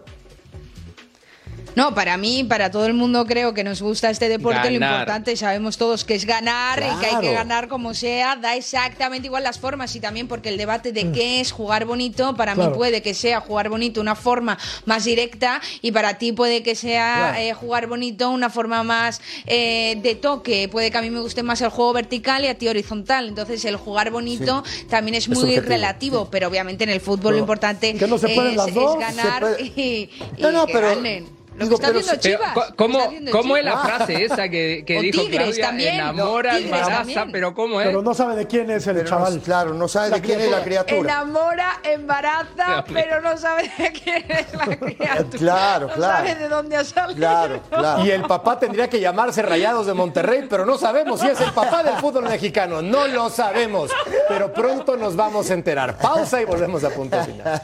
No, para mí, para todo el mundo creo que nos gusta este deporte, lo importante, sabemos todos que es ganar y que hay que ganar como sea, da exactamente igual las formas y también porque el debate de qué es jugar bonito, para mí puede que sea jugar bonito una forma más directa y para ti puede que sea Claro. eh, jugar bonito una forma más eh, de toque, puede que a mí me guste más el juego vertical y a ti horizontal, entonces el jugar bonito también es muy relativo, pero obviamente en el fútbol lo importante Que no es, las es dos, se ganar puede- y, y No, no, que pero- ganen. Lo digo, que está pero Chivas. ¿cómo, está cómo es la frase esa que, que O dijo Tigres Claudia? también, Enamora, Tigres embaraza, también. pero ¿cómo es? Pero no sabe de quién es el Pero no- chaval. claro, no sabe de quién es la criatura. Enamora, embaraza, pero no sabe de quién es la criatura. Claro, no claro. sabe de dónde ha salido. Claro, claro. Y el papá tendría que llamarse Rayados de Monterrey, pero no sabemos si es el papá del fútbol mexicano. No lo sabemos, pero pronto nos vamos a enterar. Pausa y volvemos a punto final.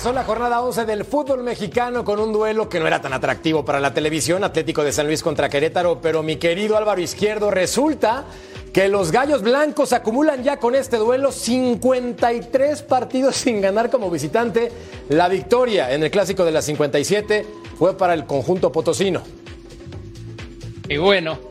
Empezó la jornada 11 del fútbol mexicano con un duelo que no era tan atractivo para la televisión, Atlético de San Luis contra Querétaro, pero mi querido Álvaro Izquierdo, resulta que los Gallos Blancos acumulan ya con este duelo 53 partidos sin ganar como visitante. La victoria en el clásico de la 57 fue para el conjunto potosino. Y bueno,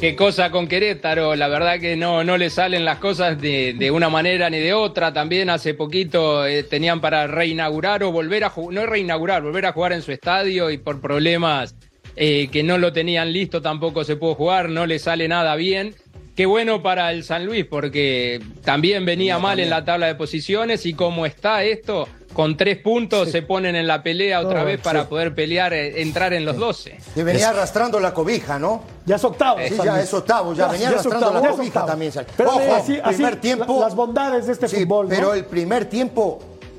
qué cosa con Querétaro, la verdad que no, no le salen las cosas de, de una manera ni de otra. También hace poquito eh, tenían para reinaugurar o volver a jugar, no reinaugurar, volver a jugar en su estadio y por problemas eh, que no lo tenían listo tampoco se pudo jugar, no le sale nada bien. Qué bueno para el San Luis porque también venía mal en la tabla de posiciones y como está esto, con tres puntos se ponen en la pelea otra No, vez para sí. poder pelear, eh, entrar en los 12. Que venía arrastrando la cobija, ¿no? Ya es octavo. Sí, ya es octavo, ya, venía arrastrando octavo, la cobija también. Pero Ojo, así, así, primer la- tiempo. las bondades de este Sí, fútbol, ¿no? pero el primer tiempo.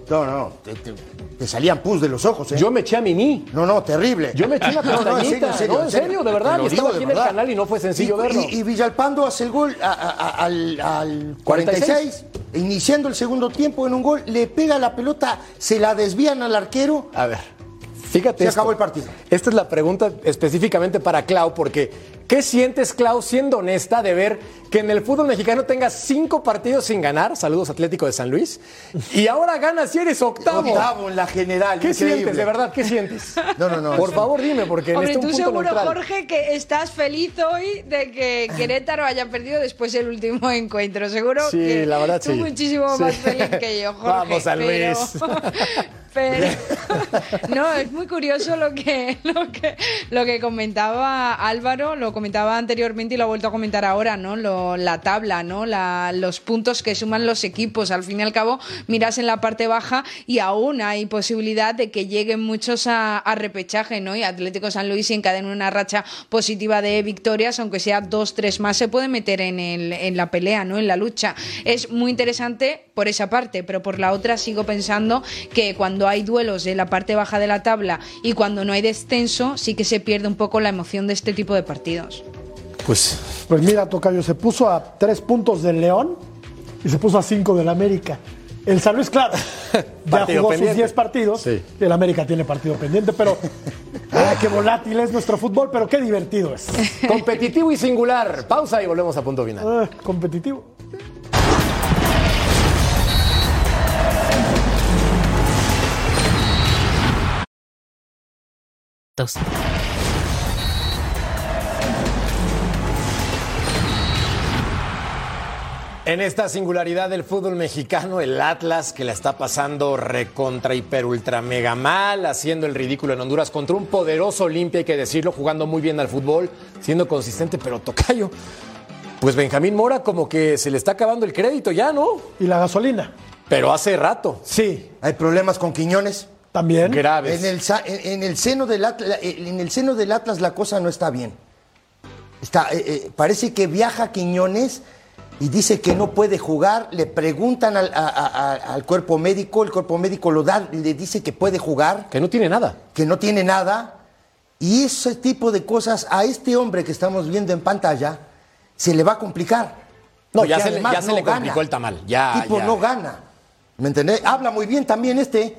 No, no, no. Te, te- te salían pus de los ojos, ¿eh? Yo me eché a Mimi. No, no, terrible. Yo me eché una No, no, en pestañita. serio, en serio, No, en serio, de verdad. Te lo Y estaba aquí en el canal y no fue sencillo Y- verlo. Y, y Villalpando hace el gol a- a- a- al, al 46, iniciando el segundo tiempo en un gol, le pega la pelota, se la desvían al arquero. A ver, fíjate. Se esto. acabó el partido. Esta es la pregunta específicamente para Clau, porque ¿qué sientes, Clau, siendo honesta, de ver que en el fútbol mexicano tengas cinco partidos sin ganar? Saludos Atlético de San Luis. Y ahora ganas y eres octavo. Octavo en la general. ¿Qué increíble. sientes, de verdad? ¿Qué sientes? No, no, no. Por favor, dime, porque Hombre, necesito tú un punto seguro, neutral. Jorge, que estás feliz hoy de que Querétaro haya perdido después del último encuentro. Seguro Sí, que la verdad, tú sí. muchísimo Sí. más feliz que yo, Jorge. Vamos, San pero- Luis. Pero, no, es muy curioso lo que, lo que lo que comentaba Álvaro, lo comentaba anteriormente y lo ha vuelto a comentar ahora, ¿no? Lo- la tabla, ¿no? La- los puntos que suman los equipos. Al fin y al cabo, miras en la parte baja y aún hay posibilidad de que lleguen muchos a, repechaje, ¿no? Y Atlético San Luis encadena una racha positiva de victorias, aunque sea dos, tres más, se puede meter en, el, en la pelea, ¿no? En la lucha. Es muy interesante por esa parte, pero por la otra sigo pensando que cuando hay duelos de la parte baja de la tabla y cuando no hay descenso, sí que se pierde un poco la emoción de este tipo de partidos. Pues Pues mira, Tocayo, se puso a tres puntos del León y se puso a cinco del América. El San Luis, claro, ya jugó pendiente. sus 10 partidos. Sí. y El América tiene partido pendiente, pero ah, qué volátil es nuestro fútbol, pero qué divertido es. competitivo y singular. Pausa y volvemos a punto final. Ah, competitivo. En esta singularidad del fútbol mexicano, el Atlas que la está pasando recontra, hiper, ultra, mega mal, haciendo el ridículo en Honduras contra un poderoso Olimpia, hay que decirlo, jugando muy bien al fútbol, siendo consistente, pero tocayo. Pues Benjamín Mora como que se le está acabando el crédito ya, ¿no? Y la gasolina. Pero hace rato. Sí, Hay problemas con Quiñones. también. Graves. En el, en seno del Atlas, en el seno del Atlas la cosa no está bien. Está, eh, eh, parece que viaja Quiñones y dice que no puede jugar. Le preguntan al, a- a- a- al cuerpo médico, el cuerpo médico lo da, le dice que puede jugar, Que no tiene nada. que no tiene nada. Y ese tipo de cosas a este hombre que estamos viendo en pantalla se le va a complicar. No, ya se ya se no le gana. complicó el tamal. Ya, tipo ya. no gana. ¿Me entendés? Habla muy bien también este.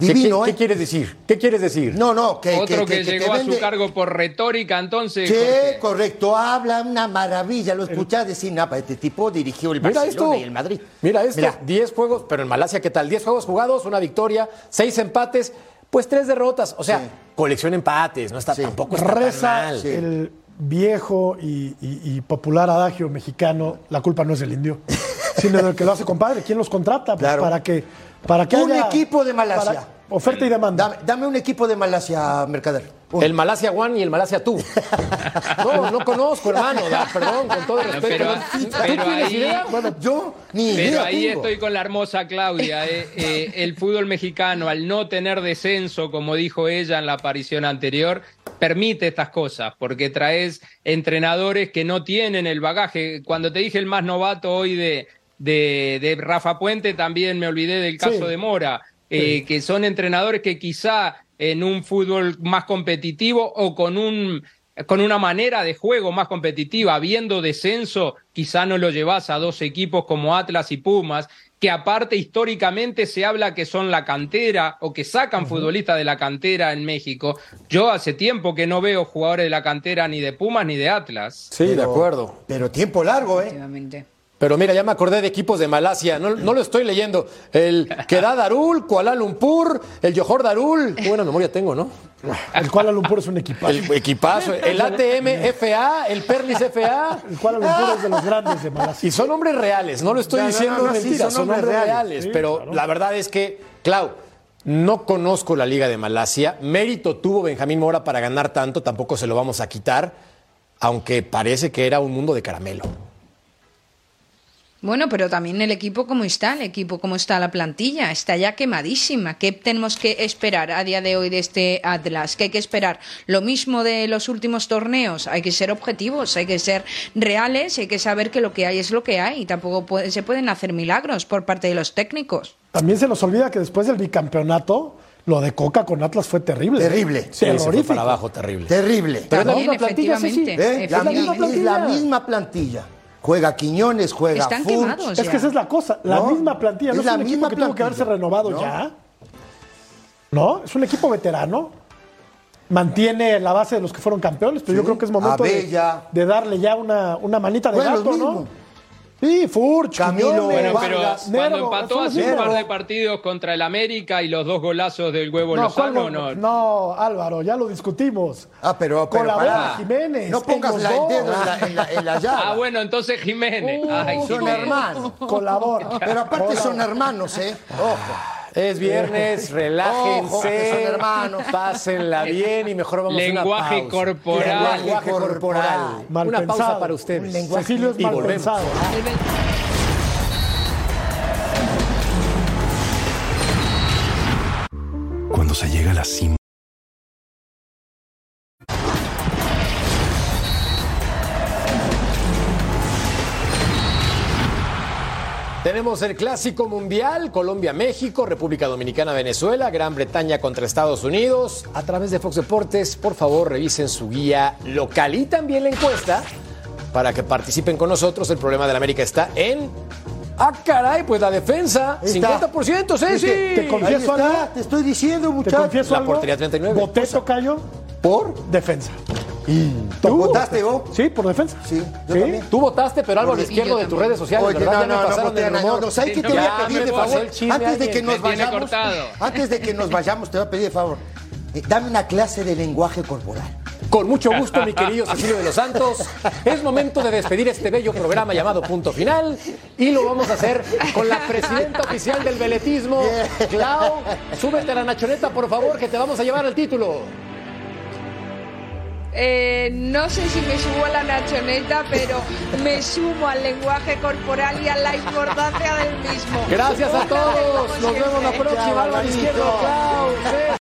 ¿Qué- Divino, ¿Qué, ¿eh? qué quieres decir? ¿Qué quieres decir? No, no, que, Otro que, que- que te llegó a vende- su cargo por retórica, entonces. Sí, Jorge. correcto, habla una maravilla, lo escuchás decir, nada, este tipo dirigió el Mira Barcelona esto. y el Madrid. Mira esto. Mira, 10 juegos, pero en Malasia, ¿qué tal? 10 juegos jugados, una victoria, 6 empates, pues 3 derrotas. O sea, Sí. colección empates, no está Sí. tampoco está tan Reza mal. el viejo y, y- y popular adagio mexicano, la culpa no es del indio, sino del que lo hace compadre. ¿Quién los contrata? Pues Claro. para que, para que Un haya- equipo de Malasia. para- oferta y demanda. dame, dame un equipo de Malasia, Mercader. El Malasia One y el Malasia Tú. No, no conozco, hermano. da- perdón, con todo respeto. Pero- ¿Tú pero tienes ahí- idea? Bueno, yo ni Pero idea ahí tengo. estoy con la hermosa Claudia. eh, eh, el fútbol mexicano, al no tener descenso, como dijo ella en la aparición anterior, permite estas cosas, porque traes entrenadores que no tienen el bagaje. Cuando te dije el más novato hoy de, de, de Rafa Puente, también me olvidé del caso Sí. de Mora, eh, que son entrenadores que quizá en un fútbol más competitivo o con un con una manera de juego más competitiva, habiendo descenso, quizá no lo llevas a dos equipos como Atlas y Pumas, que aparte históricamente se habla que son la cantera o que sacan futbolistas de la cantera en México. Yo hace tiempo que no veo jugadores de la cantera ni de Pumas ni de Atlas. Sí, de acuerdo. Pero tiempo largo, ¿eh? Pero mira, ya me acordé de equipos de Malasia, no, no lo estoy leyendo. El Kedah Darul, Kuala Lumpur, el Johor Darul. Qué buena memoria tengo, ¿no? El Kuala Lumpur es un equipazo. El equipazo, el ATM FA, el Perlis FA. El Kuala Lumpur es de los grandes de Malasia. Y son nombres reales, no lo estoy No, diciendo no, no, sí, mentira, son son nombres nombres reales. reales. Sí, pero claro. la verdad es que, Clau, no conozco la Liga de Malasia. Mérito tuvo Benjamín Mora para ganar tanto, tampoco se lo vamos a quitar, aunque parece que era un mundo de caramelo. Bueno, pero también el equipo como está, el equipo como está la plantilla, está ya quemadísima. ¿Qué tenemos que esperar a día de hoy de este Atlas? ¿Qué hay que esperar? Lo mismo de los últimos torneos, hay que ser objetivos, hay que ser reales, hay que saber que lo que hay es lo que hay y tampoco puede- se pueden hacer milagros por parte de los técnicos. También se nos olvida que después del bicampeonato, lo de Coca con Atlas fue terrible. Terrible. Sí, se fue Terrorífico. para abajo, terrible. Terrible. Pero es la misma plantilla, sí, sí. ¿Eh? Misma, la misma plantilla. Juega Quiñones, juega Están Furch. quemados. Es que esa es la cosa, la No, misma plantilla, no es es, la un equipo que tuvo que haberse renovado No. ya. No, es un equipo veterano. Mantiene la base de los que fueron campeones, pero yo creo que es momento de, darle ya una, una manita de Bueno, gato, ¿no? Sí, Furch, Camilo, Quiñones, Bueno, pero Vargas, cuando Nervo, empató hace los un par de partidos contra el América y los dos golazos del huevo No, ¿cuál Lozano, gol? no, no, Álvaro, ya lo discutimos. Ah, pero, pero Colabora pará. Jiménez. No pongas la, el dedo en la, en la, en la llaga. Ah, bueno, entonces Jiménez. Ay, Son Jiménez. hermanos. Colabora. Pero aparte Colabora. son hermanos, ¿eh? Ojo. Es viernes, relájense. Son hermanos. Pásenla bien y mejor vamos a Lenguaje una pausa. corporal. Lenguaje corporal. Mal una pensado. pausa para ustedes. Cecilio es Y mal volvemos. pensado. Cuando se llega a la cima. Tenemos el clásico mundial, Colombia-México, República Dominicana-Venezuela, Gran Bretaña contra Estados Unidos. A través de Fox Deportes, por favor, revisen su guía local y también la encuesta para que participen con nosotros. El problema de la América está en... ¡Ah, caray! Pues la defensa, Ahí está. 50%, sí, sí. Te- te confieso algo. te estoy diciendo, Te muchachos. confieso La algo. portería 39. Voté Tocayo ¿Por? defensa. ¿Tú votaste vos? Sí, por defensa. Sí, yo también. Tú votaste, pero Álvaro Porque- Izquierdo de tus redes sociales, Oye, ¿verdad? no, ya me no, no, el rumor. no, ¿sabes qué Sí, te no, voy a pedir de favor? el Antes de que nos vayamos, antes de que nos vayamos, te voy a pedir de favor. eh, dame una clase de lenguaje corporal. Con mucho gusto, mi querido Cecilio de los Santos. Es momento de despedir este bello programa llamado Punto Final y lo vamos a hacer con la presidenta oficial del veletismo, Clau. Súbete a la nachoneta, por favor, que te vamos a llevar al título. Eh, no sé si me subo a la nachoneta, pero me sumo al lenguaje corporal y a la importancia del mismo. Gracias a todos. Nos vemos la próxima. Álvaro Izquierdo. César.